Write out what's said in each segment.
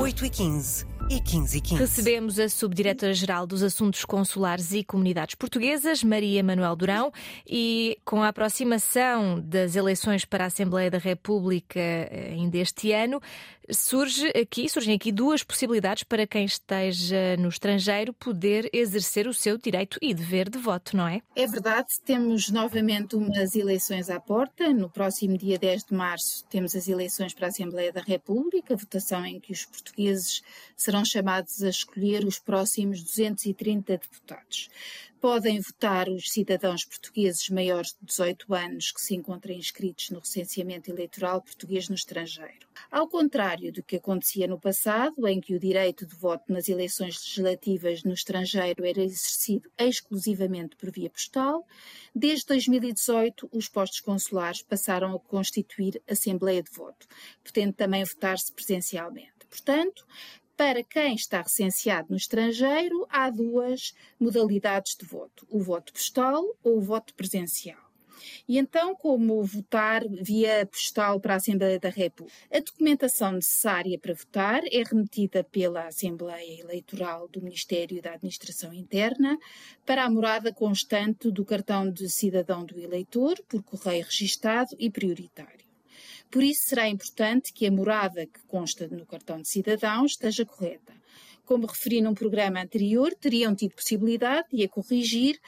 8h15 e 15 e 15. Recebemos a Subdiretora-Geral dos Assuntos Consulares e Comunidades Portuguesas, Maria Manuel Durão, e com a aproximação das eleições para a Assembleia da República eh, ainda este ano, surge aqui, surgem aqui duas possibilidades para quem esteja no estrangeiro poder exercer o seu direito e dever de voto, não é? É verdade, temos novamente umas eleições à porta. No próximo dia 10 de março temos as eleições para a Assembleia da República, votação em que os portugueses serão chamados a escolher os próximos 230 deputados. Podem votar os cidadãos portugueses maiores de 18 anos que se encontrem inscritos no recenseamento eleitoral português no estrangeiro. Ao contrário do que acontecia no passado, em que o direito de voto nas eleições legislativas no estrangeiro era exercido exclusivamente por via postal, desde 2018 os postos consulares passaram a constituir Assembleia de Voto, podendo também votar-se presencialmente. Portanto, para quem está recenseado no estrangeiro, há duas modalidades de voto: o voto postal ou o voto presencial. E então, como votar via postal para a Assembleia da República? A documentação necessária para votar é remetida pela Assembleia Eleitoral do Ministério da Administração Interna para a morada constante do cartão de cidadão do eleitor, por correio registado e prioritário. Por isso será importante que a morada que consta no cartão de cidadão esteja correta. Como referi num programa anterior, teriam tido possibilidade de a corrigir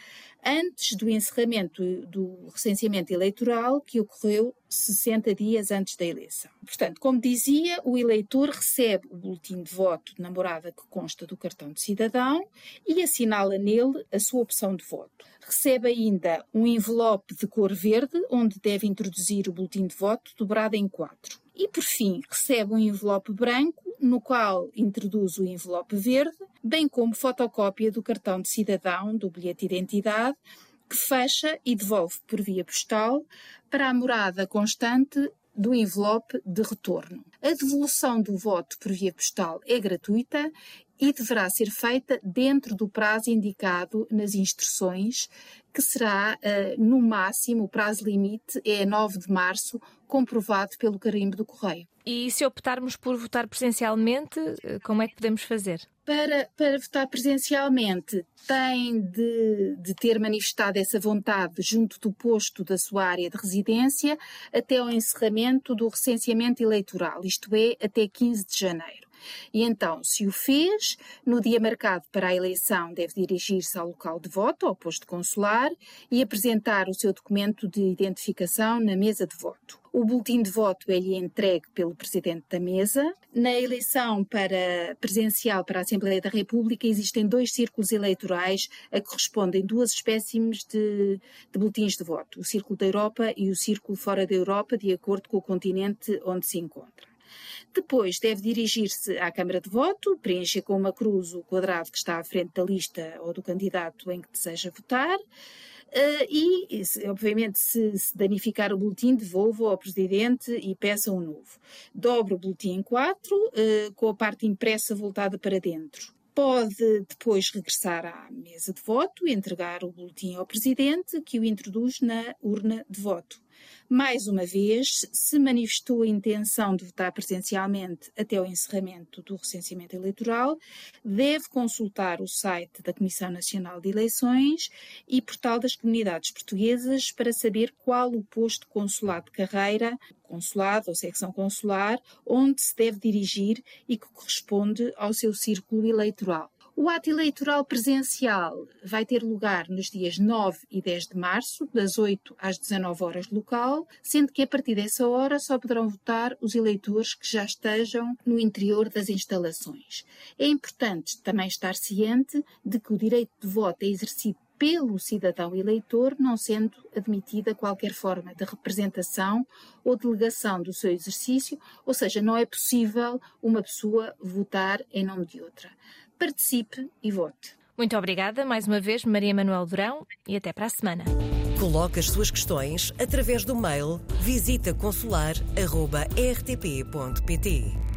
antes do encerramento do recenseamento eleitoral, que ocorreu 60 dias antes da eleição. Portanto, como dizia, o eleitor recebe o boletim de voto na morada que consta do cartão de cidadão e assinala nele a sua opção de voto. Recebe ainda um envelope de cor verde, onde deve introduzir o boletim de voto dobrado em quatro. E, por fim, recebe um envelope branco, no qual introduz o envelope verde, bem como fotocópia do cartão de cidadão, do bilhete de identidade, que fecha e devolve por via postal para a morada constante do envelope de retorno. A devolução do voto por via postal é gratuita e deverá ser feita dentro do prazo indicado nas instruções, que será, uh, no máximo, o prazo limite é 9 de março, comprovado pelo carimbo do correio. E se optarmos por votar presencialmente, eh, como é que podemos fazer? Para, para votar presencialmente, tem de, de, ter manifestado essa vontade junto do posto da sua área de residência até ao encerramento do recenseamento eleitoral, isto é, até 15 de janeiro. E então, se o fez, no dia marcado para a eleição, deve dirigir-se ao local de voto, ao posto consular, e apresentar o seu documento de identificação na mesa de voto. O boletim de voto é lhe entregue pelo Presidente da Mesa. Na eleição para presencial para a Assembleia da República existem dois círculos eleitorais a que correspondem duas espécimes de, de boletins de voto, o Círculo da Europa e o Círculo fora da Europa, de acordo com o continente onde se encontra. Depois deve dirigir-se à Câmara de Voto, preencher com uma cruz o quadrado que está à frente da lista ou do candidato em que deseja votar. Uh, e, obviamente, se, se, danificar o boletim, devolva ao Presidente e peça um novo. Dobre o boletim em quatro, uh, com a parte impressa voltada para dentro. Pode depois regressar à mesa de voto e entregar o boletim ao Presidente, que o introduz na urna de voto. Mais uma vez, se manifestou a intenção de votar presencialmente até o encerramento do recenseamento eleitoral, deve consultar o site da Comissão Nacional de Eleições e portal das comunidades portuguesas para saber qual o posto consulado de carreira, consulado ou secção consular, onde se deve dirigir e que corresponde ao seu círculo eleitoral. O ato eleitoral presencial vai ter lugar nos dias 9 e 10 de março, das 8 às 19 horas local, sendo que a partir dessa hora só poderão votar os eleitores que já estejam no interior das instalações. É importante também estar ciente de que o direito de voto é exercido pelo cidadão eleitor, não sendo admitida qualquer forma de representação ou delegação do seu exercício, ou seja, não é possível uma pessoa votar em nome de outra participe e vote. Muito obrigada mais uma vez, Maria Manuel Durão, e até para a semana. Coloque as suas questões através do mail visitaconsular.rtp.pt.